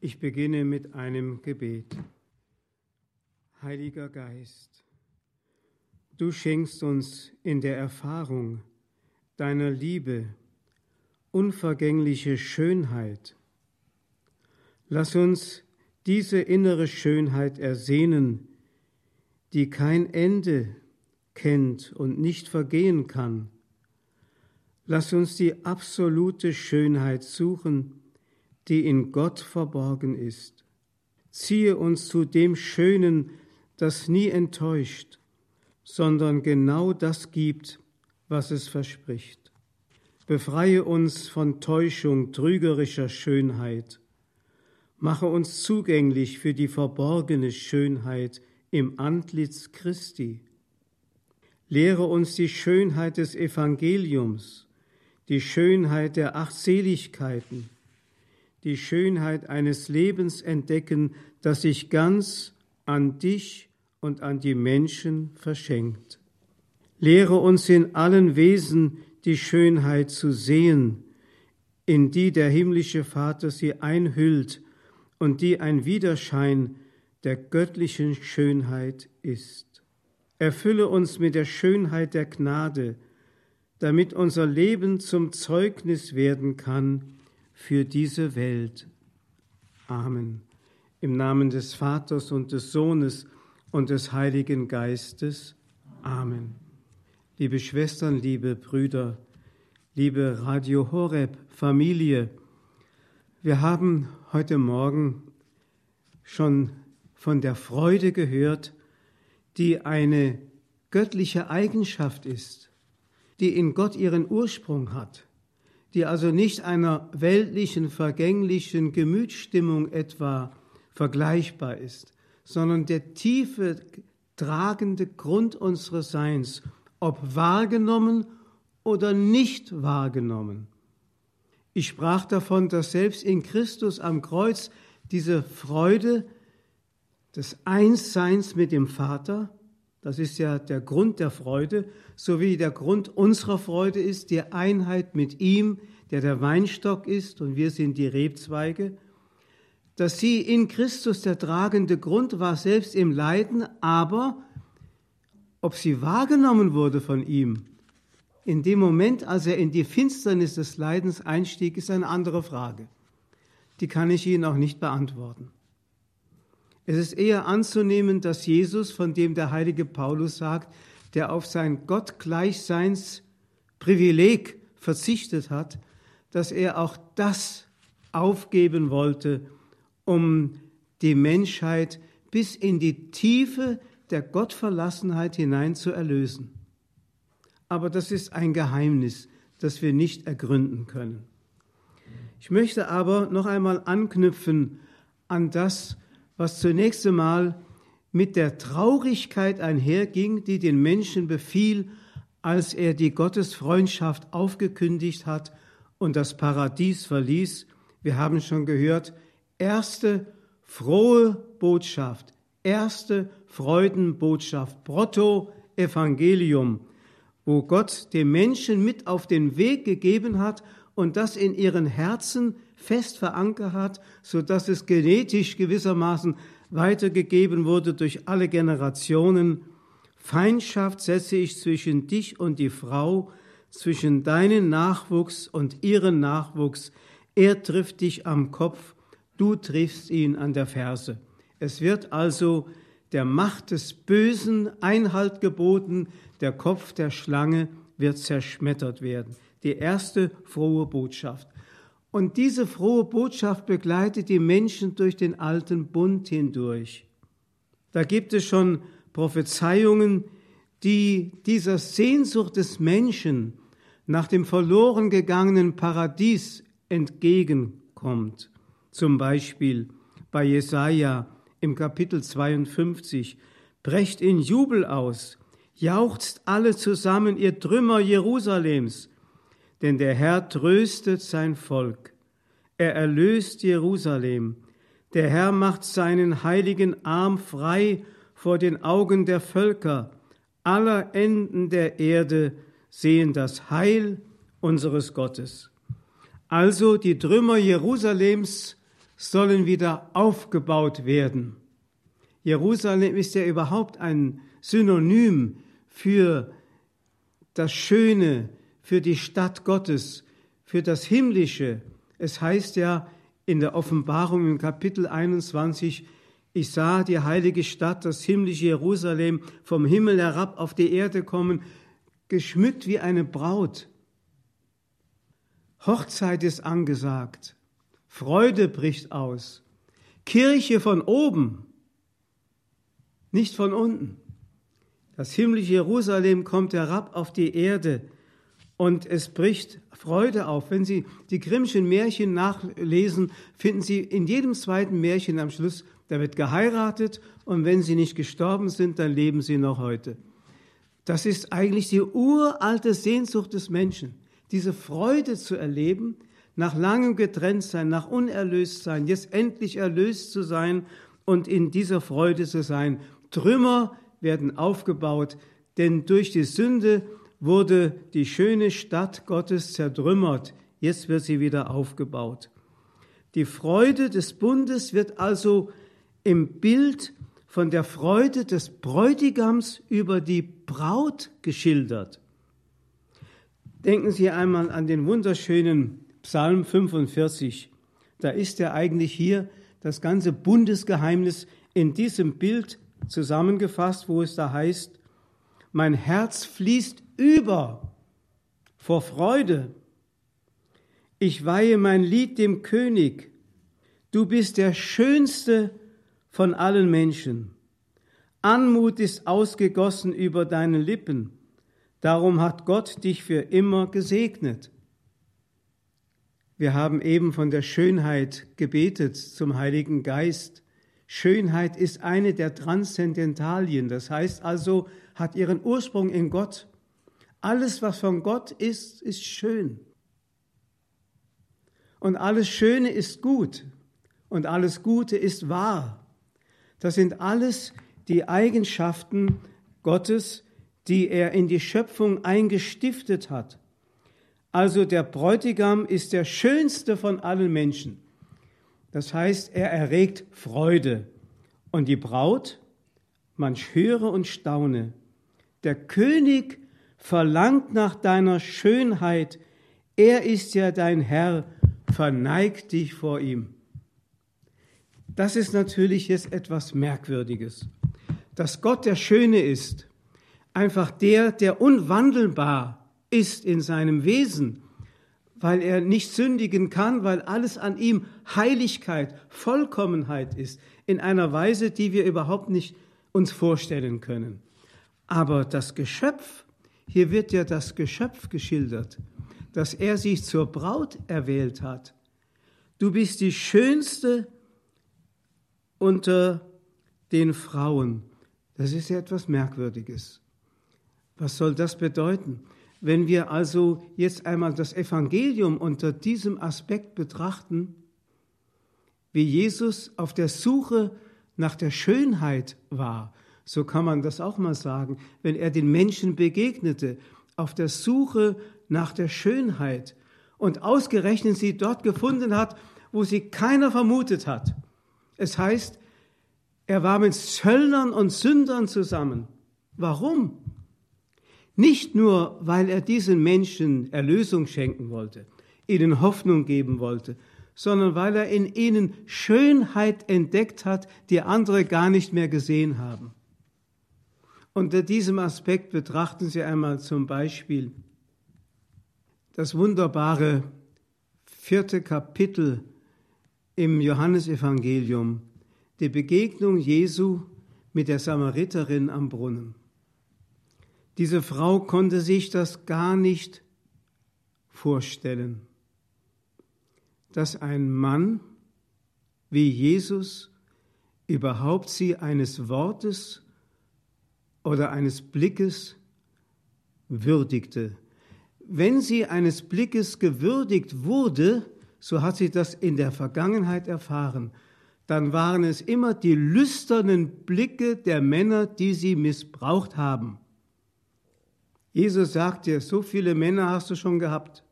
Ich beginne mit einem Gebet. Heiliger Geist, du schenkst uns in der Erfahrung deiner Liebe unvergängliche Schönheit. Lass uns diese innere Schönheit ersehnen, die kein Ende kennt und nicht vergehen kann. Lass uns die absolute Schönheit suchen, die in Gott verborgen ist. Ziehe uns zu dem Schönen, das nie enttäuscht, sondern genau das gibt, was es verspricht. Befreie uns von Täuschung trügerischer Schönheit. Mache uns zugänglich für die verborgene Schönheit im Antlitz Christi. Lehre uns die Schönheit des Evangeliums, die Schönheit der Achtseligkeiten, die Schönheit eines Lebens entdecken, das sich ganz an dich und an die Menschen verschenkt. Lehre uns in allen Wesen die Schönheit zu sehen, in die der himmlische Vater sie einhüllt und die ein Widerschein der göttlichen Schönheit ist. Erfülle uns mit der Schönheit der Gnade, damit unser Leben zum Zeugnis werden kann für diese Welt. Amen. Im Namen des Vaters und des Sohnes und des Heiligen Geistes. Amen. Liebe Schwestern, liebe Brüder, liebe Radio Horeb Familie, wir haben heute Morgen schon von der Freude gehört, die eine göttliche Eigenschaft ist, die in Gott ihren Ursprung hat die also nicht einer weltlichen, vergänglichen Gemütsstimmung etwa vergleichbar ist, sondern der tiefe, tragende Grund unseres Seins, ob wahrgenommen oder nicht wahrgenommen. Ich sprach davon, dass selbst in Christus am Kreuz diese Freude des Einsseins mit dem Vater, das ist ja der Grund der Freude, sowie der Grund unserer Freude ist die Einheit mit ihm, der der Weinstock ist und wir sind die Rebzweige, dass sie in Christus der tragende Grund war, selbst im Leiden, aber ob sie wahrgenommen wurde von ihm, in dem Moment, als er in die Finsternis des Leidens einstieg, ist eine andere Frage. Die kann ich Ihnen auch nicht beantworten. Es ist eher anzunehmen, dass Jesus, von dem der heilige Paulus sagt, der auf sein Gottgleichseinsprivileg verzichtet hat, dass er auch das aufgeben wollte, um die Menschheit bis in die Tiefe der Gottverlassenheit hinein zu erlösen. Aber das ist ein Geheimnis, das wir nicht ergründen können. Ich möchte aber noch einmal anknüpfen an das, was zunächst einmal mit der Traurigkeit einherging, die den Menschen befiel, als er die Gottesfreundschaft aufgekündigt hat und das Paradies verließ. Wir haben schon gehört, erste frohe Botschaft, erste Freudenbotschaft, Proto Evangelium, wo Gott den Menschen mit auf den Weg gegeben hat und das in ihren Herzen fest verankert hat, so dass es genetisch gewissermaßen weitergegeben wurde durch alle Generationen. Feindschaft setze ich zwischen dich und die Frau, zwischen deinen Nachwuchs und ihren Nachwuchs. Er trifft dich am Kopf, du triffst ihn an der Ferse. Es wird also der Macht des Bösen Einhalt geboten, der Kopf der Schlange wird zerschmettert werden. Die erste frohe Botschaft. Und diese frohe Botschaft begleitet die Menschen durch den alten Bund hindurch. Da gibt es schon Prophezeiungen, die dieser Sehnsucht des Menschen nach dem verloren gegangenen Paradies entgegenkommt. Zum Beispiel bei Jesaja im Kapitel 52. Brecht in Jubel aus, jauchzt alle zusammen, ihr Trümmer Jerusalems, denn der Herr tröstet sein Volk. Er erlöst Jerusalem. Der Herr macht seinen heiligen Arm frei vor den Augen der Völker. Aller Enden der Erde sehen das Heil unseres Gottes. Also die Trümmer Jerusalems sollen wieder aufgebaut werden. Jerusalem ist ja überhaupt ein Synonym für das Schöne, für die Stadt Gottes, für das Himmlische. Es heißt ja in der Offenbarung im Kapitel 21, ich sah die heilige Stadt, das himmlische Jerusalem, vom Himmel herab auf die Erde kommen, geschmückt wie eine Braut. Hochzeit ist angesagt, Freude bricht aus, Kirche von oben, nicht von unten. Das himmlische Jerusalem kommt herab auf die Erde und es bricht Freude auf. Wenn Sie die Grimmschen Märchen nachlesen, finden Sie in jedem zweiten Märchen am Schluss, da wird geheiratet und wenn sie nicht gestorben sind, dann leben sie noch heute. Das ist eigentlich die uralte Sehnsucht des Menschen, diese Freude zu erleben, nach langem Getrenntsein, nach Unerlöstsein, jetzt endlich erlöst zu sein und in dieser Freude zu sein. Trümmer werden aufgebaut, denn durch die Sünde wurde die schöne Stadt Gottes zertrümmert, jetzt wird sie wieder aufgebaut. Die Freude des Bundes wird also im Bild von der Freude des Bräutigams über die Braut geschildert. Denken Sie einmal an den wunderschönen Psalm 45. Da ist ja eigentlich hier das ganze Bundesgeheimnis in diesem Bild zusammengefasst, wo es da heißt, mein Herz fließt über vor Freude. Ich weihe mein Lied dem König. Du bist der schönste von allen Menschen. Anmut ist ausgegossen über deine Lippen. Darum hat Gott dich für immer gesegnet. Wir haben eben von der Schönheit gebetet zum Heiligen Geist. Schönheit ist eine der Transzendentalien, das heißt also, hat ihren Ursprung in Gott. Alles, was von Gott ist, ist schön. Und alles Schöne ist gut und alles Gute ist wahr. Das sind alles die Eigenschaften Gottes, die er in die Schöpfung eingestiftet hat. Also der Bräutigam ist der schönste von allen Menschen. Das heißt, er erregt Freude. Und die Braut, man höre und staune. Der König verlangt nach deiner Schönheit. Er ist ja dein Herr. Verneig dich vor ihm. Das ist natürlich jetzt etwas Merkwürdiges. Dass Gott der Schöne ist, einfach der, der unwandelbar ist in seinem Wesen, weil er nicht sündigen kann, weil alles an ihm Heiligkeit, Vollkommenheit ist, in einer Weise, die wir überhaupt nicht uns vorstellen können. Aber das Geschöpf, hier wird ja das Geschöpf geschildert, dass er sich zur Braut erwählt hat. Du bist die schönste unter den Frauen. Das ist ja etwas Merkwürdiges. Was soll das bedeuten? Wenn wir also jetzt einmal das Evangelium unter diesem Aspekt betrachten, wie Jesus auf der Suche nach der Schönheit war, so kann man das auch mal sagen, wenn er den Menschen begegnete, auf der Suche nach der Schönheit und ausgerechnet sie dort gefunden hat, wo sie keiner vermutet hat. Es heißt, er war mit Zöllnern und Sündern zusammen. Warum? Nicht nur, weil er diesen Menschen Erlösung schenken wollte, ihnen Hoffnung geben wollte, sondern weil er in ihnen Schönheit entdeckt hat, die andere gar nicht mehr gesehen haben. Unter diesem Aspekt betrachten Sie einmal zum Beispiel das wunderbare vierte Kapitel im Johannesevangelium, die Begegnung Jesu mit der Samariterin am Brunnen. Diese Frau konnte sich das gar nicht vorstellen, dass ein Mann wie Jesus überhaupt sie eines Wortes oder eines Blickes würdigte. Wenn sie eines Blickes gewürdigt wurde, so hat sie das in der Vergangenheit erfahren, dann waren es immer die lüsternen Blicke der Männer, die sie missbraucht haben. Jesus sagt dir, so viele Männer hast du schon gehabt.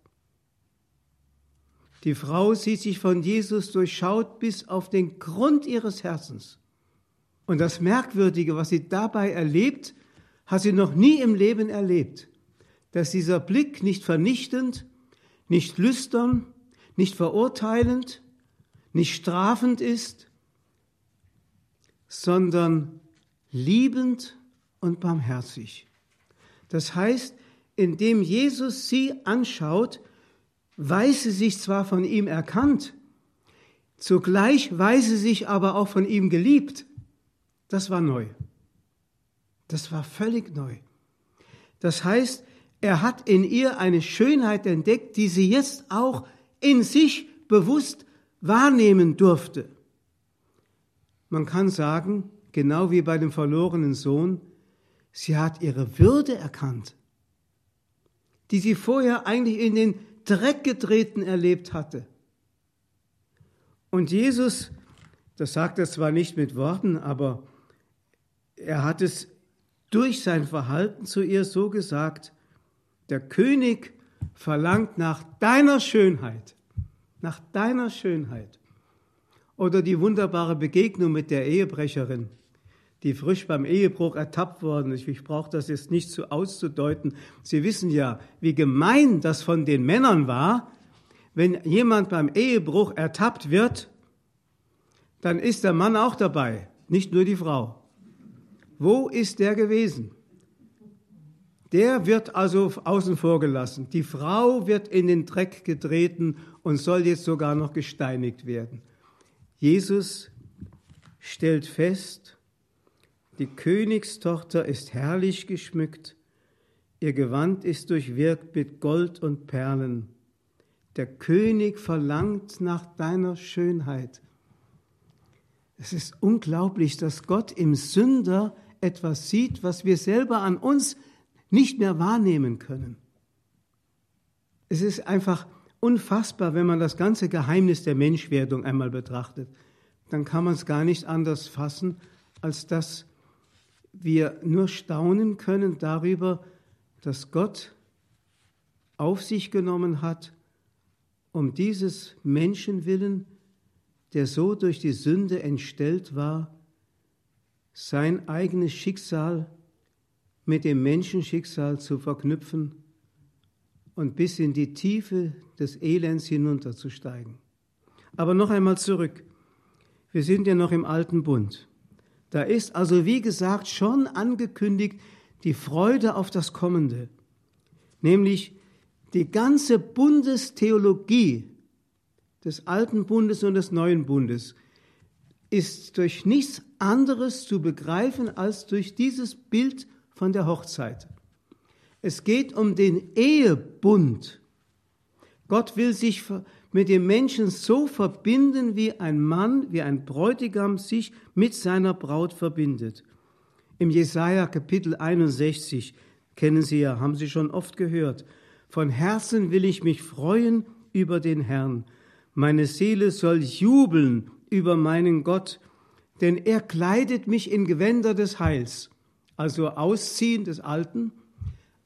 Die Frau sieht sich von Jesus durchschaut bis auf den Grund ihres Herzens. Und das Merkwürdige, was sie dabei erlebt, hat sie noch nie im Leben erlebt, dass dieser Blick nicht vernichtend, nicht lüstern, nicht verurteilend, nicht strafend ist, sondern liebend und barmherzig. Das heißt, indem Jesus sie anschaut, weiß sie sich zwar von ihm erkannt, zugleich weiß sie sich aber auch von ihm geliebt. Das war neu. Das war völlig neu. Das heißt, er hat in ihr eine Schönheit entdeckt, die sie jetzt auch in sich bewusst wahrnehmen durfte. Man kann sagen, genau wie bei dem verlorenen Sohn, sie hat ihre Würde erkannt, die sie vorher eigentlich in den Dreck getreten erlebt hatte. Und Jesus, das sagt er zwar nicht mit Worten, aber er hat es durch sein Verhalten zu ihr so gesagt, der König verlangt nach deiner Schönheit, nach deiner Schönheit. Oder die wunderbare Begegnung mit der Ehebrecherin, die frisch beim Ehebruch ertappt worden ist. Ich brauche das jetzt nicht so auszudeuten. Sie wissen ja, wie gemein das von den Männern war. Wenn jemand beim Ehebruch ertappt wird, dann ist der Mann auch dabei, nicht nur die Frau. Wo ist der gewesen? Der wird also außen vor gelassen. Die Frau wird in den Dreck getreten und soll jetzt sogar noch gesteinigt werden. Jesus stellt fest, die Königstochter ist herrlich geschmückt, ihr Gewand ist durchwirkt mit Gold und Perlen. Der König verlangt nach deiner Schönheit. Es ist unglaublich, dass Gott im Sünder etwas sieht, was wir selber an uns nicht mehr wahrnehmen können. Es ist einfach unfassbar, wenn man das ganze Geheimnis der Menschwerdung einmal betrachtet. Dann kann man es gar nicht anders fassen, als dass wir nur staunen können darüber, dass Gott auf sich genommen hat, um dieses Menschenwillen, der so durch die Sünde entstellt war, sein eigenes Schicksal mit dem Menschenschicksal zu verknüpfen und bis in die Tiefe des Elends hinunterzusteigen. Aber noch einmal zurück. Wir sind ja noch im alten Bund. Da ist also, wie gesagt, schon angekündigt die Freude auf das Kommende, nämlich die ganze Bundestheologie des alten Bundes und des neuen Bundes ist durch nichts anderes zu begreifen als durch dieses Bild von der Hochzeit. Es geht um den Ehebund. Gott will sich mit dem Menschen so verbinden, wie ein Mann, wie ein Bräutigam sich mit seiner Braut verbindet. Im Jesaja Kapitel 61 kennen Sie ja, haben Sie schon oft gehört. Von Herzen will ich mich freuen über den Herrn. Meine Seele soll jubeln über meinen Gott, denn er kleidet mich in Gewänder des Heils, also Ausziehen des Alten,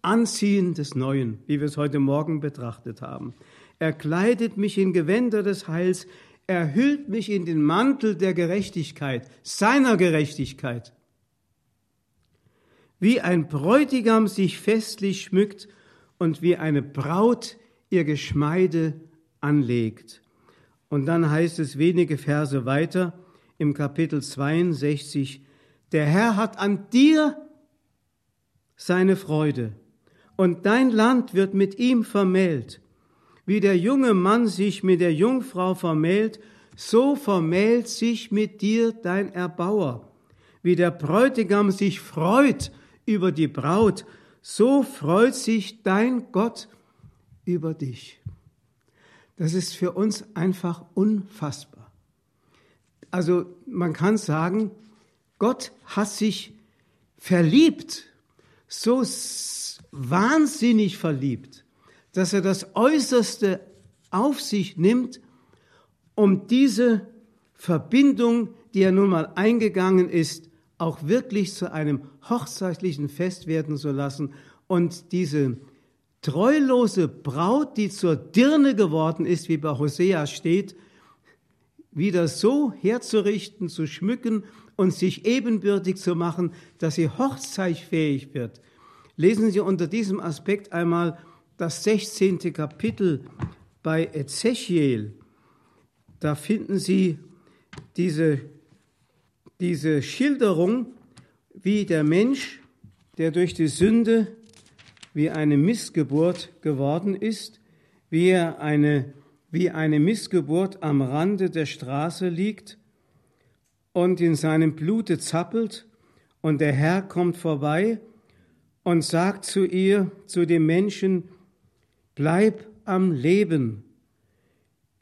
Anziehen des Neuen, wie wir es heute Morgen betrachtet haben. Er kleidet mich in Gewänder des Heils, er hüllt mich in den Mantel der Gerechtigkeit, seiner Gerechtigkeit. Wie ein Bräutigam sich festlich schmückt und wie eine Braut ihr Geschmeide anlegt. Und dann heißt es wenige Verse weiter im Kapitel 62, der Herr hat an dir seine Freude und dein Land wird mit ihm vermählt. Wie der junge Mann sich mit der Jungfrau vermählt, so vermählt sich mit dir dein Erbauer. Wie der Bräutigam sich freut über die Braut, so freut sich dein Gott über dich. Das ist für uns einfach unfassbar. Also man kann sagen, Gott hat sich verliebt, so wahnsinnig verliebt, dass er das Äußerste auf sich nimmt, um diese Verbindung, die er nun mal eingegangen ist, auch wirklich zu einem hochzeitlichen Fest werden zu lassen und diese treulose Braut, die zur Dirne geworden ist, wie bei Hosea steht, wieder so herzurichten, zu schmücken und sich ebenbürtig zu machen, dass sie hochzeitfähig wird. Lesen Sie unter diesem Aspekt einmal das 16. Kapitel bei Ezechiel. Da finden Sie diese, diese Schilderung, wie der Mensch, der durch die Sünde wie eine Missgeburt geworden ist, wie eine wie eine Missgeburt am Rande der Straße liegt und in seinem Blute zappelt, und der Herr kommt vorbei und sagt zu ihr, zu dem Menschen, bleib am Leben.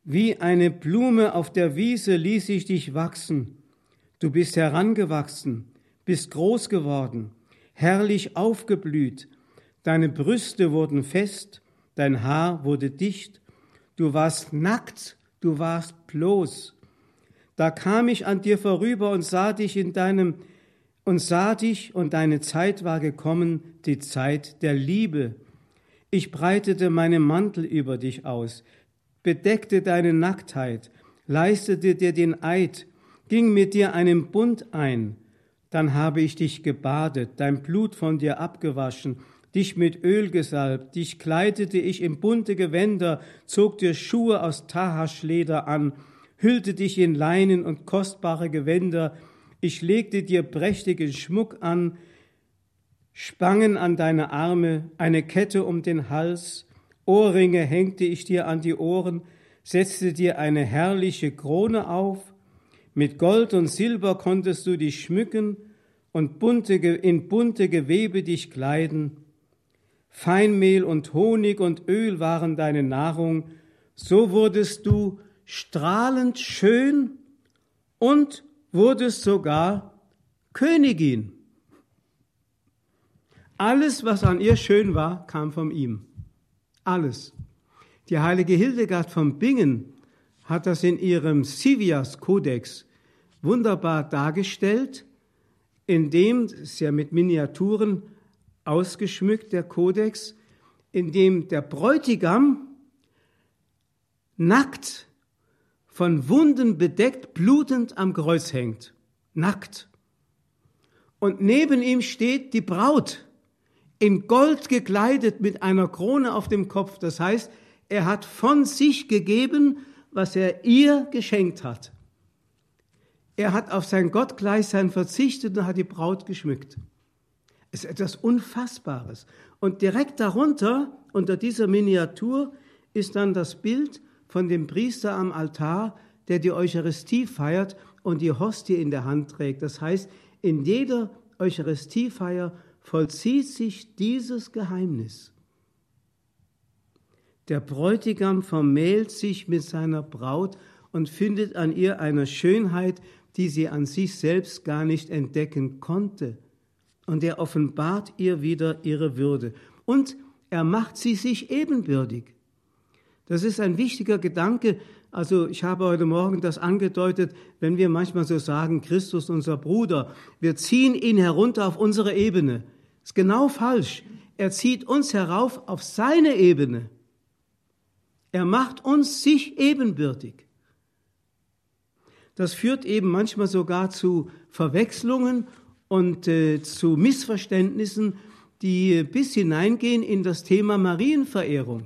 Wie eine Blume auf der Wiese ließ ich dich wachsen. Du bist herangewachsen, bist groß geworden, herrlich aufgeblüht. Deine Brüste wurden fest, dein Haar wurde dicht Du warst nackt, du warst bloß. Da kam ich an dir vorüber und sah dich in deinem und sah dich und deine Zeit war gekommen, die Zeit der Liebe. Ich breitete meinen Mantel über dich aus, bedeckte deine Nacktheit, leistete dir den Eid, ging mit dir einen Bund ein. Dann habe ich dich gebadet, dein Blut von dir abgewaschen dich mit Öl gesalbt, dich kleidete ich in bunte Gewänder, zog dir Schuhe aus Tahaschleder an, hüllte dich in Leinen und kostbare Gewänder, ich legte dir prächtigen Schmuck an, Spangen an deine Arme, eine Kette um den Hals, Ohrringe hängte ich dir an die Ohren, setzte dir eine herrliche Krone auf, mit Gold und Silber konntest du dich schmücken und bunte, in bunte Gewebe dich kleiden. Feinmehl und Honig und Öl waren deine Nahrung, so wurdest du strahlend schön und wurdest sogar Königin. Alles, was an ihr schön war, kam von ihm. Alles. Die heilige Hildegard von Bingen hat das in ihrem Sivias-Kodex wunderbar dargestellt, indem sie ja mit Miniaturen ausgeschmückt, der Kodex, in dem der Bräutigam nackt, von Wunden bedeckt, blutend am Kreuz hängt. Nackt. Und neben ihm steht die Braut, in Gold gekleidet mit einer Krone auf dem Kopf. Das heißt, er hat von sich gegeben, was er ihr geschenkt hat. Er hat auf sein Gottgleichsein verzichtet und hat die Braut geschmückt. Ist etwas Unfassbares. Und direkt darunter, unter dieser Miniatur, ist dann das Bild von dem Priester am Altar, der die Eucharistie feiert und die Hostie in der Hand trägt. Das heißt, in jeder Eucharistiefeier vollzieht sich dieses Geheimnis. Der Bräutigam vermählt sich mit seiner Braut und findet an ihr eine Schönheit, die sie an sich selbst gar nicht entdecken konnte und er offenbart ihr wieder ihre Würde. Und er macht sie sich ebenbürtig. Das ist ein wichtiger Gedanke. Also ich habe heute Morgen das angedeutet, wenn wir manchmal so sagen, Christus unser Bruder, wir ziehen ihn herunter auf unsere Ebene. Ist genau falsch. Er zieht uns herauf auf seine Ebene. Er macht uns sich ebenbürtig. Das führt eben manchmal sogar zu Verwechslungen und äh, zu Missverständnissen, die bis hineingehen in das Thema Marienverehrung.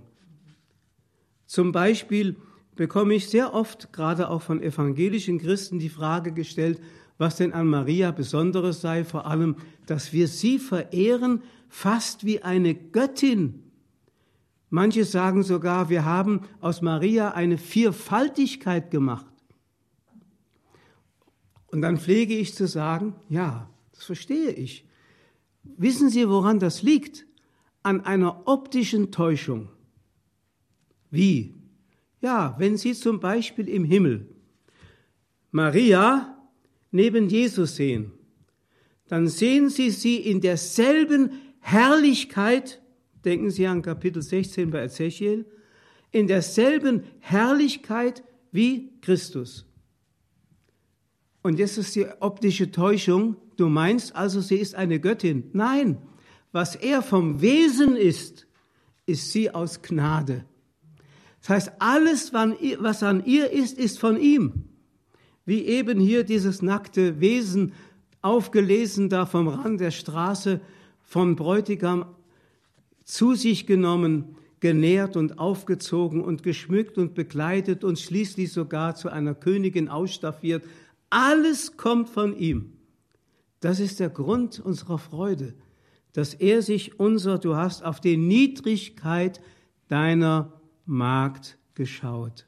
Zum Beispiel bekomme ich sehr oft, gerade auch von evangelischen Christen, die Frage gestellt, was denn an Maria Besonderes sei, vor allem, dass wir sie verehren fast wie eine Göttin. Manche sagen sogar, wir haben aus Maria eine Vierfaltigkeit gemacht. Und dann pflege ich zu sagen, ja, das verstehe ich. Wissen Sie, woran das liegt? An einer optischen Täuschung. Wie? Ja, wenn Sie zum Beispiel im Himmel Maria neben Jesus sehen, dann sehen Sie sie in derselben Herrlichkeit, denken Sie an Kapitel 16 bei Ezechiel, in derselben Herrlichkeit wie Christus. Und jetzt ist die optische Täuschung, Du meinst also, sie ist eine Göttin? Nein, was er vom Wesen ist, ist sie aus Gnade. Das heißt, alles, was an ihr ist, ist von ihm. Wie eben hier dieses nackte Wesen aufgelesen da vom Rand der Straße, vom Bräutigam zu sich genommen, genährt und aufgezogen und geschmückt und bekleidet und schließlich sogar zu einer Königin ausstaffiert. Alles kommt von ihm. Das ist der Grund unserer Freude, dass er sich unser, du hast auf die Niedrigkeit deiner Magd geschaut.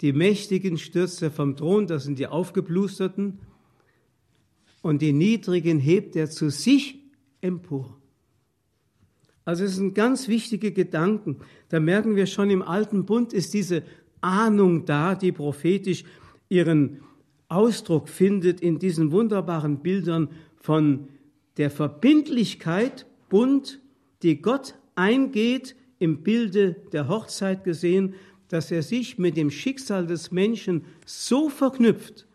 Die Mächtigen stürzt er vom Thron, das sind die Aufgeblusterten, und die Niedrigen hebt er zu sich empor. Also es sind ganz wichtige Gedanken. Da merken wir schon, im alten Bund ist diese Ahnung da, die prophetisch ihren Ausdruck findet in diesen wunderbaren Bildern von der Verbindlichkeit, Bund, die Gott eingeht im Bilde der Hochzeit gesehen, dass er sich mit dem Schicksal des Menschen so verknüpft,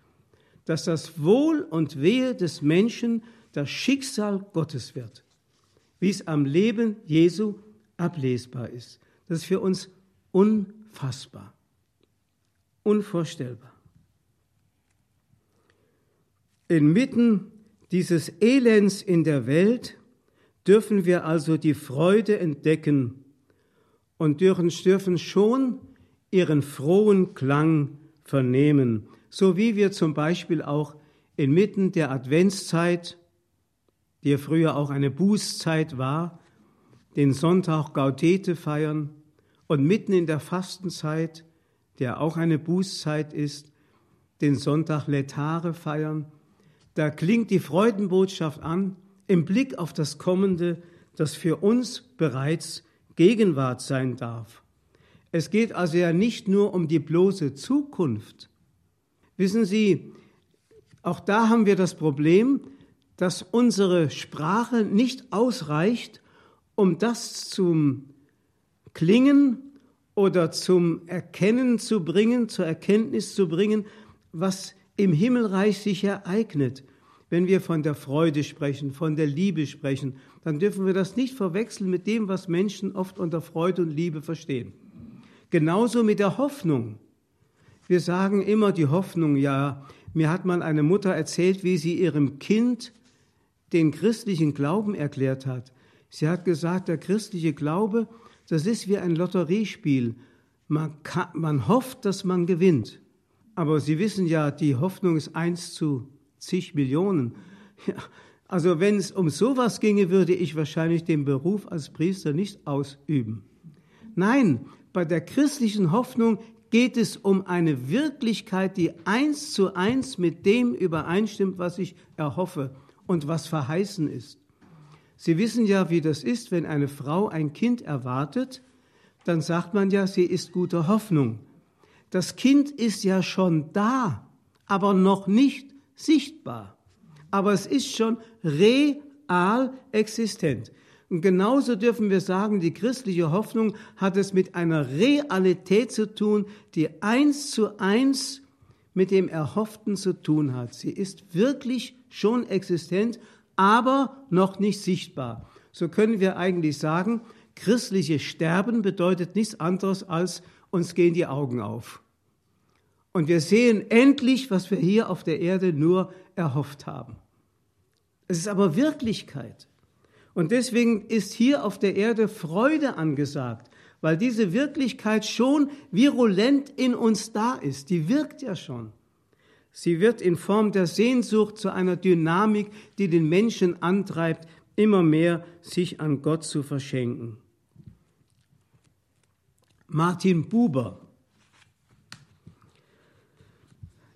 dass das Wohl und Wehe des Menschen das Schicksal Gottes wird, wie es am Leben Jesu ablesbar ist. Das ist für uns unfassbar, unvorstellbar. Inmitten dieses Elends in der Welt dürfen wir also die Freude entdecken und dürfen schon ihren frohen Klang vernehmen, so wie wir zum Beispiel auch inmitten der Adventszeit, die ja früher auch eine Bußzeit war, den Sonntag Gaudete feiern und mitten in der Fastenzeit, der auch eine Bußzeit ist, den Sonntag Letare feiern. Da klingt die Freudenbotschaft an im Blick auf das Kommende, das für uns bereits Gegenwart sein darf. Es geht also ja nicht nur um die bloße Zukunft. Wissen Sie, auch da haben wir das Problem, dass unsere Sprache nicht ausreicht, um das zum Klingen oder zum Erkennen zu bringen, zur Erkenntnis zu bringen, was im Himmelreich sich ereignet. Wenn wir von der Freude sprechen, von der Liebe sprechen, dann dürfen wir das nicht verwechseln mit dem, was Menschen oft unter Freude und Liebe verstehen. Genauso mit der Hoffnung. Wir sagen immer die Hoffnung, ja, mir hat mal eine Mutter erzählt, wie sie ihrem Kind den christlichen Glauben erklärt hat. Sie hat gesagt, der christliche Glaube, das ist wie ein Lotteriespiel. Man, kann, man hofft, dass man gewinnt. Aber Sie wissen ja, die Hoffnung ist eins zu zig Millionen. Ja, also wenn es um sowas ginge, würde ich wahrscheinlich den Beruf als Priester nicht ausüben. Nein, bei der christlichen Hoffnung geht es um eine Wirklichkeit, die eins zu eins mit dem übereinstimmt, was ich erhoffe und was verheißen ist. Sie wissen ja, wie das ist, wenn eine Frau ein Kind erwartet, dann sagt man ja, sie ist guter Hoffnung. Das Kind ist ja schon da, aber noch nicht sichtbar. Aber es ist schon real existent. Und genauso dürfen wir sagen, die christliche Hoffnung hat es mit einer Realität zu tun, die eins zu eins mit dem Erhofften zu tun hat. Sie ist wirklich schon existent, aber noch nicht sichtbar. So können wir eigentlich sagen, christliche Sterben bedeutet nichts anderes als uns gehen die Augen auf. Und wir sehen endlich, was wir hier auf der Erde nur erhofft haben. Es ist aber Wirklichkeit. Und deswegen ist hier auf der Erde Freude angesagt, weil diese Wirklichkeit schon virulent in uns da ist. Die wirkt ja schon. Sie wird in Form der Sehnsucht zu einer Dynamik, die den Menschen antreibt, immer mehr sich an Gott zu verschenken. Martin Buber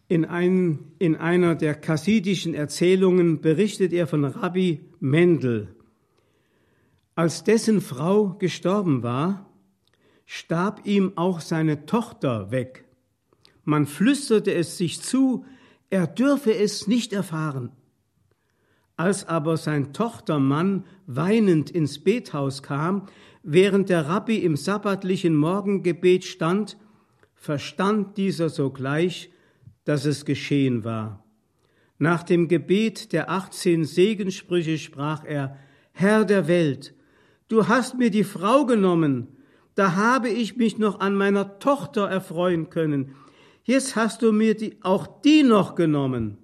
in, ein, in einer der chassidischen Erzählungen berichtet er von Rabbi Mendel, als dessen Frau gestorben war, starb ihm auch seine Tochter weg. Man flüsterte es sich zu, er dürfe es nicht erfahren. Als aber sein Tochtermann weinend ins Bethaus kam, während der Rabbi im sabbatlichen Morgengebet stand, verstand dieser sogleich, dass es geschehen war. Nach dem Gebet der achtzehn Segensprüche sprach er, Herr der Welt, Du hast mir die Frau genommen, da habe ich mich noch an meiner Tochter erfreuen können. Jetzt hast du mir die, auch die noch genommen.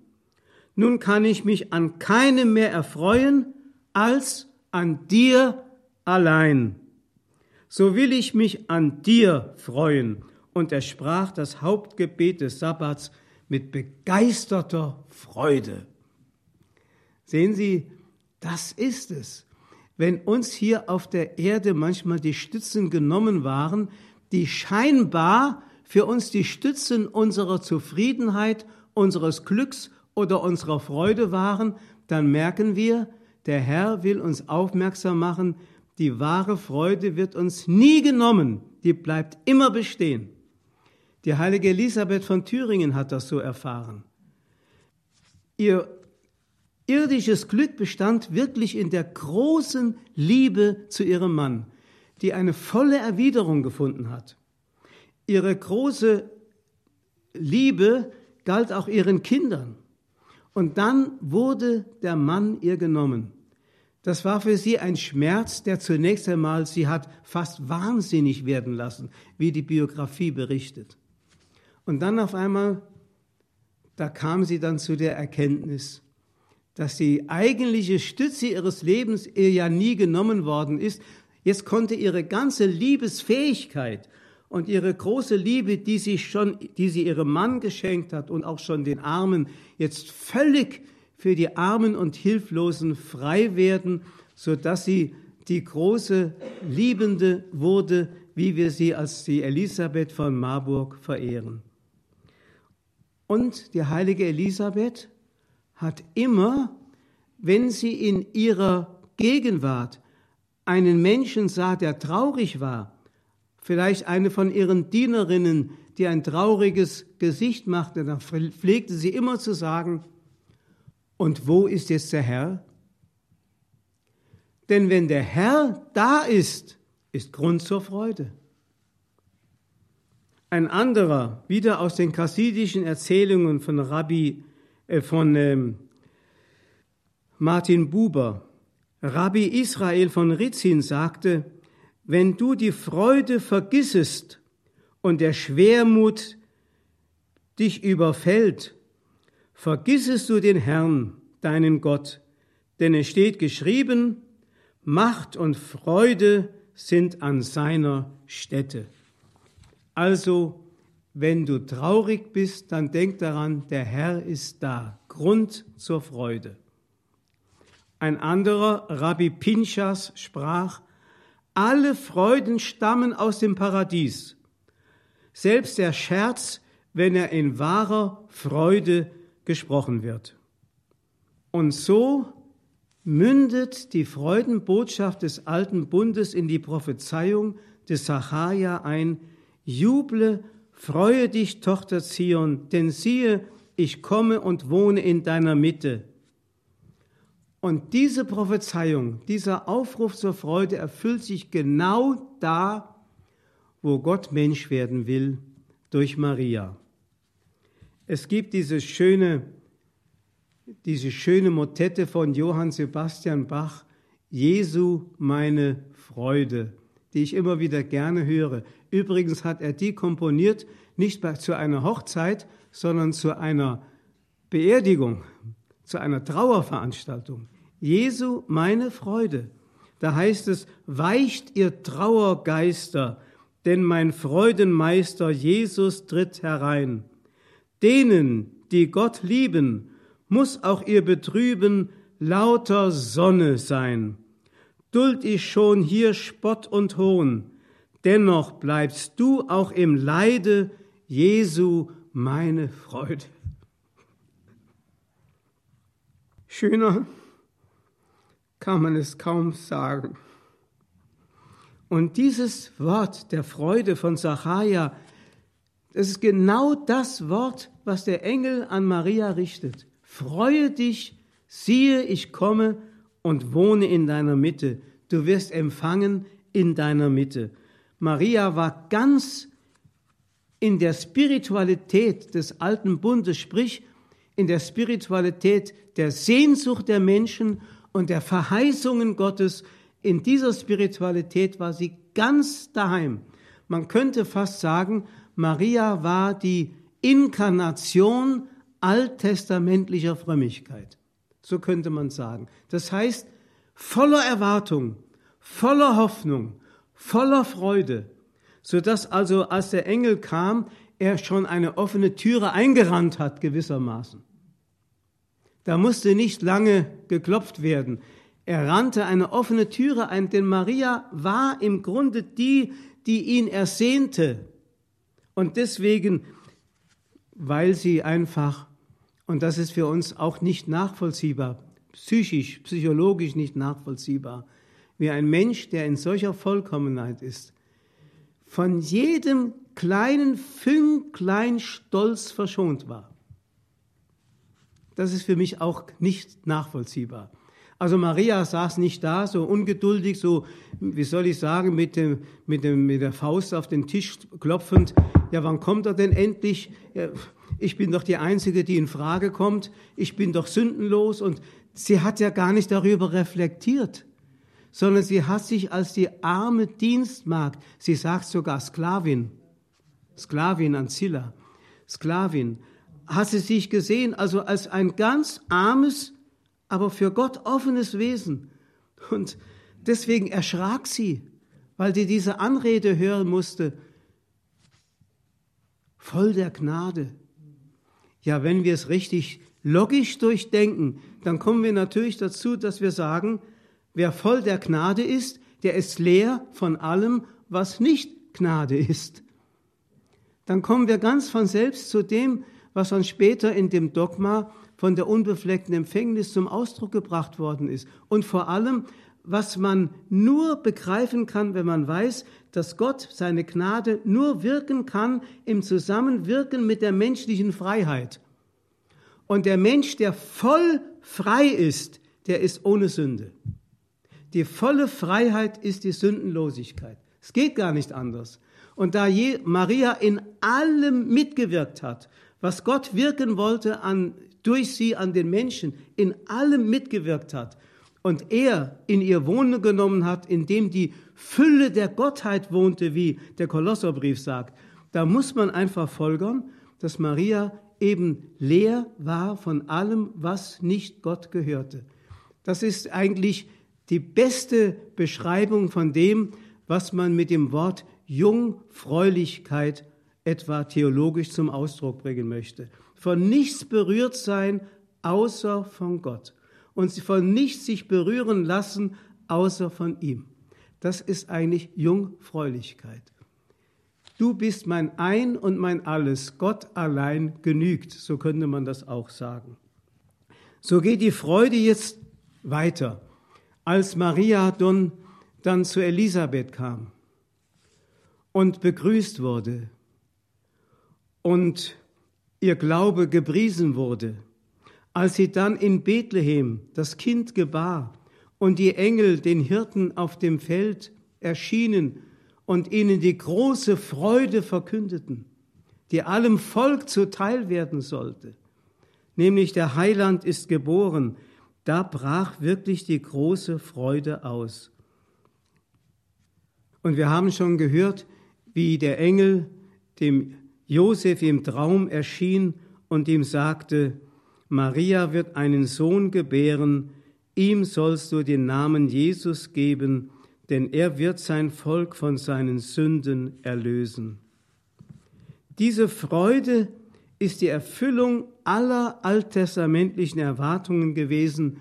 Nun kann ich mich an keinem mehr erfreuen als an dir allein. So will ich mich an dir freuen. Und er sprach das Hauptgebet des Sabbats mit begeisterter Freude. Sehen Sie, das ist es. Wenn uns hier auf der Erde manchmal die Stützen genommen waren, die scheinbar für uns die Stützen unserer Zufriedenheit, unseres Glücks oder unserer Freude waren, dann merken wir, der Herr will uns aufmerksam machen, die wahre Freude wird uns nie genommen, die bleibt immer bestehen. Die heilige Elisabeth von Thüringen hat das so erfahren. Ihr irdisches Glück bestand wirklich in der großen Liebe zu ihrem Mann, die eine volle Erwiderung gefunden hat. Ihre große Liebe galt auch ihren Kindern. Und dann wurde der Mann ihr genommen. Das war für sie ein Schmerz, der zunächst einmal sie hat fast wahnsinnig werden lassen, wie die Biografie berichtet. Und dann auf einmal, da kam sie dann zu der Erkenntnis, dass die eigentliche Stütze ihres Lebens ihr ja nie genommen worden ist. Jetzt konnte ihre ganze Liebesfähigkeit und ihre große Liebe, die sie schon, die sie ihrem Mann geschenkt hat und auch schon den Armen, jetzt völlig für die Armen und Hilflosen frei werden, so dass sie die große Liebende wurde, wie wir sie als die Elisabeth von Marburg verehren. Und die heilige Elisabeth hat immer, wenn sie in ihrer Gegenwart einen Menschen sah, der traurig war, vielleicht eine von ihren Dienerinnen, die ein trauriges Gesicht machte, dann pflegte sie immer zu sagen, und wo ist jetzt der Herr? Denn wenn der Herr da ist, ist Grund zur Freude. Ein anderer, wieder aus den chassidischen Erzählungen von Rabbi äh, von ähm, Martin Buber. Rabbi Israel von Ritzin sagte, wenn du die Freude vergissest und der Schwermut dich überfällt, vergissest du den Herrn, deinen Gott, denn es steht geschrieben, Macht und Freude sind an seiner Stätte. Also wenn du traurig bist, dann denk daran, der Herr ist da. Grund zur Freude. Ein anderer, Rabbi Pinchas, sprach, alle Freuden stammen aus dem Paradies. Selbst der Scherz, wenn er in wahrer Freude gesprochen wird. Und so mündet die Freudenbotschaft des alten Bundes in die Prophezeiung des Sacharja ein, juble Freue dich, Tochter Zion, denn siehe, ich komme und wohne in deiner Mitte. Und diese Prophezeiung, dieser Aufruf zur Freude erfüllt sich genau da, wo Gott Mensch werden will, durch Maria. Es gibt diese schöne, diese schöne Motette von Johann Sebastian Bach, Jesu meine Freude die ich immer wieder gerne höre. Übrigens hat er die komponiert, nicht zu einer Hochzeit, sondern zu einer Beerdigung, zu einer Trauerveranstaltung. Jesu, meine Freude. Da heißt es, weicht ihr Trauergeister, denn mein Freudenmeister Jesus tritt herein. Denen, die Gott lieben, muss auch ihr Betrüben lauter Sonne sein duld ich schon hier Spott und Hohn, dennoch bleibst du auch im Leide Jesu meine Freude. Schöner kann man es kaum sagen. Und dieses Wort der Freude von Zachariah, das ist genau das Wort, was der Engel an Maria richtet. Freue dich, siehe, ich komme und wohne in deiner Mitte. Du wirst empfangen in deiner Mitte. Maria war ganz in der Spiritualität des alten Bundes, sprich in der Spiritualität der Sehnsucht der Menschen und der Verheißungen Gottes in dieser Spiritualität war sie ganz daheim. Man könnte fast sagen, Maria war die Inkarnation alttestamentlicher Frömmigkeit. So könnte man sagen. Das heißt, voller Erwartung, voller Hoffnung, voller Freude, so dass also als der Engel kam, er schon eine offene Türe eingerannt hat gewissermaßen. Da musste nicht lange geklopft werden. Er rannte eine offene Türe ein, denn Maria war im Grunde die, die ihn ersehnte. Und deswegen, weil sie einfach, und das ist für uns auch nicht nachvollziehbar, psychisch, psychologisch nicht nachvollziehbar, wie ein Mensch, der in solcher Vollkommenheit ist, von jedem kleinen Fünklein Stolz verschont war. Das ist für mich auch nicht nachvollziehbar. Also Maria saß nicht da, so ungeduldig, so, wie soll ich sagen, mit, dem, mit, dem, mit der Faust auf den Tisch klopfend. Ja, wann kommt er denn endlich? Ich bin doch die Einzige, die in Frage kommt. Ich bin doch sündenlos. Und sie hat ja gar nicht darüber reflektiert, sondern sie hat sich als die arme Dienstmagd, sie sagt sogar Sklavin, Sklavin Ancilla, Sklavin, hat sie sich gesehen, also als ein ganz armes, aber für Gott offenes Wesen. Und deswegen erschrak sie, weil sie diese Anrede hören musste, voll der Gnade. Ja, wenn wir es richtig logisch durchdenken, dann kommen wir natürlich dazu, dass wir sagen, wer voll der Gnade ist, der ist leer von allem, was nicht Gnade ist. Dann kommen wir ganz von selbst zu dem, was dann später in dem Dogma von der unbefleckten Empfängnis zum Ausdruck gebracht worden ist. Und vor allem, was man nur begreifen kann, wenn man weiß, dass Gott seine Gnade nur wirken kann im Zusammenwirken mit der menschlichen Freiheit. Und der Mensch, der voll frei ist, der ist ohne Sünde. Die volle Freiheit ist die Sündenlosigkeit. Es geht gar nicht anders. Und da Maria in allem mitgewirkt hat, was Gott wirken wollte an durch sie an den Menschen in allem mitgewirkt hat und er in ihr Wohnen genommen hat, in dem die Fülle der Gottheit wohnte, wie der Kolosserbrief sagt, da muss man einfach folgern, dass Maria eben leer war von allem, was nicht Gott gehörte. Das ist eigentlich die beste Beschreibung von dem, was man mit dem Wort Jungfräulichkeit etwa theologisch zum Ausdruck bringen möchte von nichts berührt sein, außer von Gott. Und von nichts sich berühren lassen, außer von ihm. Das ist eigentlich Jungfräulichkeit. Du bist mein Ein und mein Alles, Gott allein genügt, so könnte man das auch sagen. So geht die Freude jetzt weiter, als Maria dann, dann zu Elisabeth kam und begrüßt wurde und ihr Glaube gepriesen wurde. Als sie dann in Bethlehem das Kind gebar und die Engel den Hirten auf dem Feld erschienen und ihnen die große Freude verkündeten, die allem Volk zuteil werden sollte, nämlich der Heiland ist geboren, da brach wirklich die große Freude aus. Und wir haben schon gehört, wie der Engel dem Josef im Traum erschien und ihm sagte, Maria wird einen Sohn gebären, ihm sollst du den Namen Jesus geben, denn er wird sein Volk von seinen Sünden erlösen. Diese Freude ist die Erfüllung aller alttestamentlichen Erwartungen gewesen.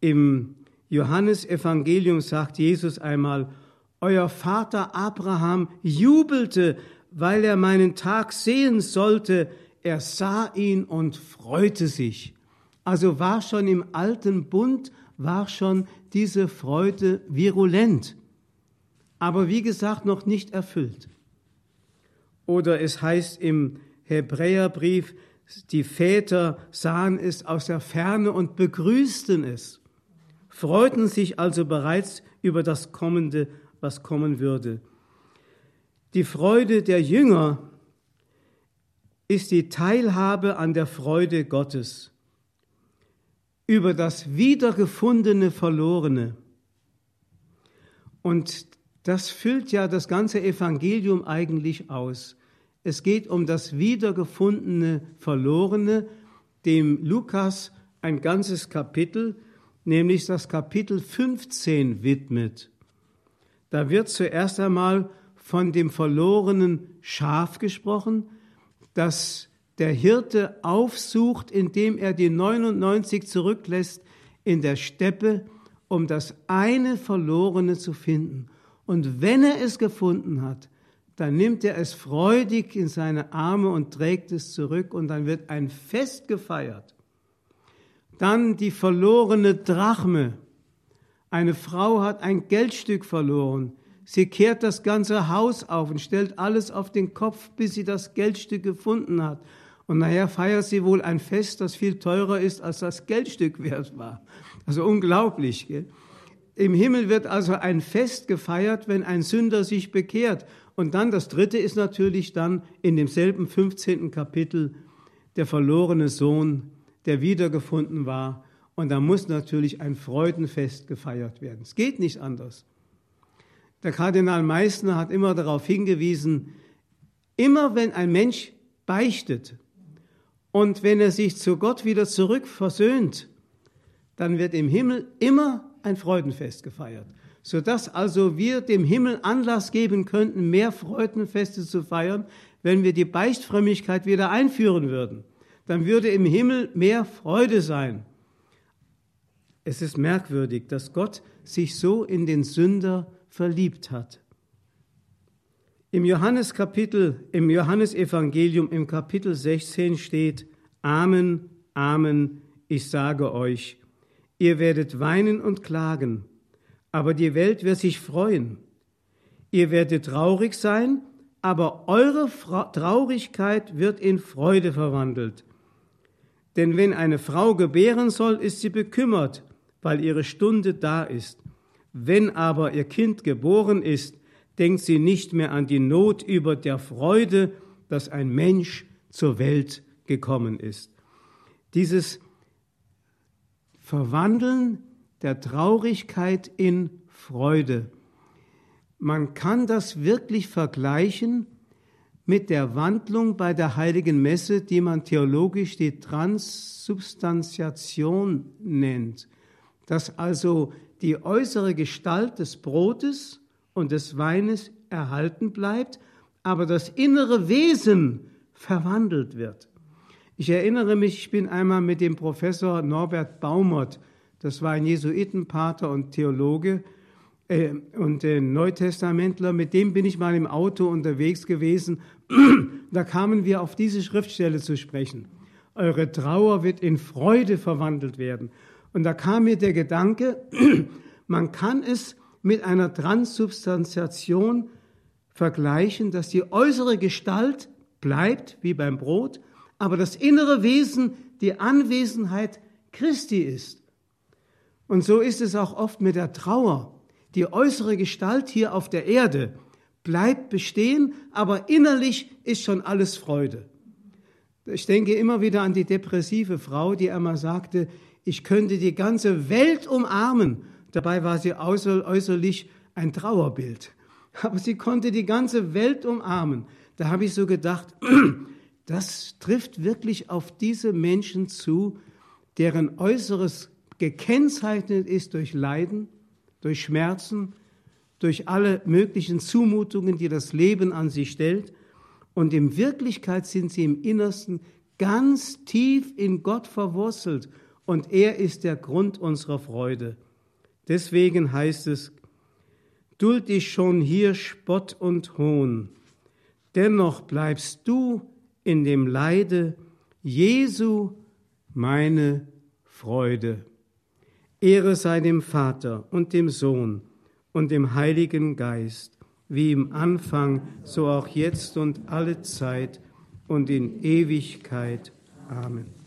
Im Johannesevangelium sagt Jesus einmal, Euer Vater Abraham jubelte, weil er meinen Tag sehen sollte, er sah ihn und freute sich. Also war schon im alten Bund, war schon diese Freude virulent, aber wie gesagt noch nicht erfüllt. Oder es heißt im Hebräerbrief, die Väter sahen es aus der Ferne und begrüßten es, freuten sich also bereits über das Kommende, was kommen würde. Die Freude der Jünger ist die Teilhabe an der Freude Gottes über das wiedergefundene Verlorene. Und das füllt ja das ganze Evangelium eigentlich aus. Es geht um das wiedergefundene Verlorene, dem Lukas ein ganzes Kapitel, nämlich das Kapitel 15 widmet. Da wird zuerst einmal von dem verlorenen Schaf gesprochen, das der Hirte aufsucht, indem er die 99 zurücklässt in der Steppe, um das eine Verlorene zu finden. Und wenn er es gefunden hat, dann nimmt er es freudig in seine Arme und trägt es zurück und dann wird ein Fest gefeiert. Dann die verlorene Drachme. Eine Frau hat ein Geldstück verloren. Sie kehrt das ganze Haus auf und stellt alles auf den Kopf, bis sie das Geldstück gefunden hat. Und nachher feiert sie wohl ein Fest, das viel teurer ist, als das Geldstück wert war. Also unglaublich. Gell? Im Himmel wird also ein Fest gefeiert, wenn ein Sünder sich bekehrt. Und dann das dritte ist natürlich dann in demselben 15. Kapitel der verlorene Sohn, der wiedergefunden war. Und da muss natürlich ein Freudenfest gefeiert werden. Es geht nicht anders. Der Kardinal Meissner hat immer darauf hingewiesen, immer wenn ein Mensch beichtet und wenn er sich zu Gott wieder zurück versöhnt, dann wird im Himmel immer ein Freudenfest gefeiert, sodass also wir dem Himmel Anlass geben könnten, mehr Freudenfeste zu feiern, wenn wir die Beichtfrömmigkeit wieder einführen würden. Dann würde im Himmel mehr Freude sein. Es ist merkwürdig, dass Gott sich so in den Sünder verliebt hat. Im Johanneskapitel, im Johannesevangelium im Kapitel 16 steht: Amen, Amen, ich sage euch, Ihr werdet weinen und klagen, aber die Welt wird sich freuen. Ihr werdet traurig sein, aber eure Traurigkeit wird in Freude verwandelt. Denn wenn eine Frau gebären soll, ist sie bekümmert, weil ihre Stunde da ist. Wenn aber ihr Kind geboren ist, denkt sie nicht mehr an die Not über der Freude, dass ein Mensch zur Welt gekommen ist. Dieses Verwandeln der Traurigkeit in Freude. Man kann das wirklich vergleichen mit der Wandlung bei der heiligen Messe, die man theologisch die Transsubstantiation nennt, dass also die äußere Gestalt des Brotes und des Weines erhalten bleibt, aber das innere Wesen verwandelt wird. Ich erinnere mich, ich bin einmal mit dem Professor Norbert Baumert, das war ein Jesuitenpater und Theologe äh, und äh, Neutestamentler, mit dem bin ich mal im Auto unterwegs gewesen. da kamen wir auf diese Schriftstelle zu sprechen. Eure Trauer wird in Freude verwandelt werden. Und da kam mir der Gedanke, man kann es mit einer Transsubstantiation vergleichen, dass die äußere Gestalt bleibt, wie beim Brot, aber das innere Wesen die Anwesenheit Christi ist. Und so ist es auch oft mit der Trauer. Die äußere Gestalt hier auf der Erde bleibt bestehen, aber innerlich ist schon alles Freude. Ich denke immer wieder an die depressive Frau, die einmal sagte, ich könnte die ganze Welt umarmen. Dabei war sie äußerlich ein Trauerbild. Aber sie konnte die ganze Welt umarmen. Da habe ich so gedacht, das trifft wirklich auf diese Menschen zu, deren Äußeres gekennzeichnet ist durch Leiden, durch Schmerzen, durch alle möglichen Zumutungen, die das Leben an sie stellt. Und in Wirklichkeit sind sie im Innersten ganz tief in Gott verwurzelt und er ist der Grund unserer Freude. Deswegen heißt es, duld dich schon hier Spott und Hohn, dennoch bleibst du in dem Leide Jesu meine Freude. Ehre sei dem Vater und dem Sohn und dem Heiligen Geist, wie im Anfang, so auch jetzt und alle Zeit und in Ewigkeit. Amen.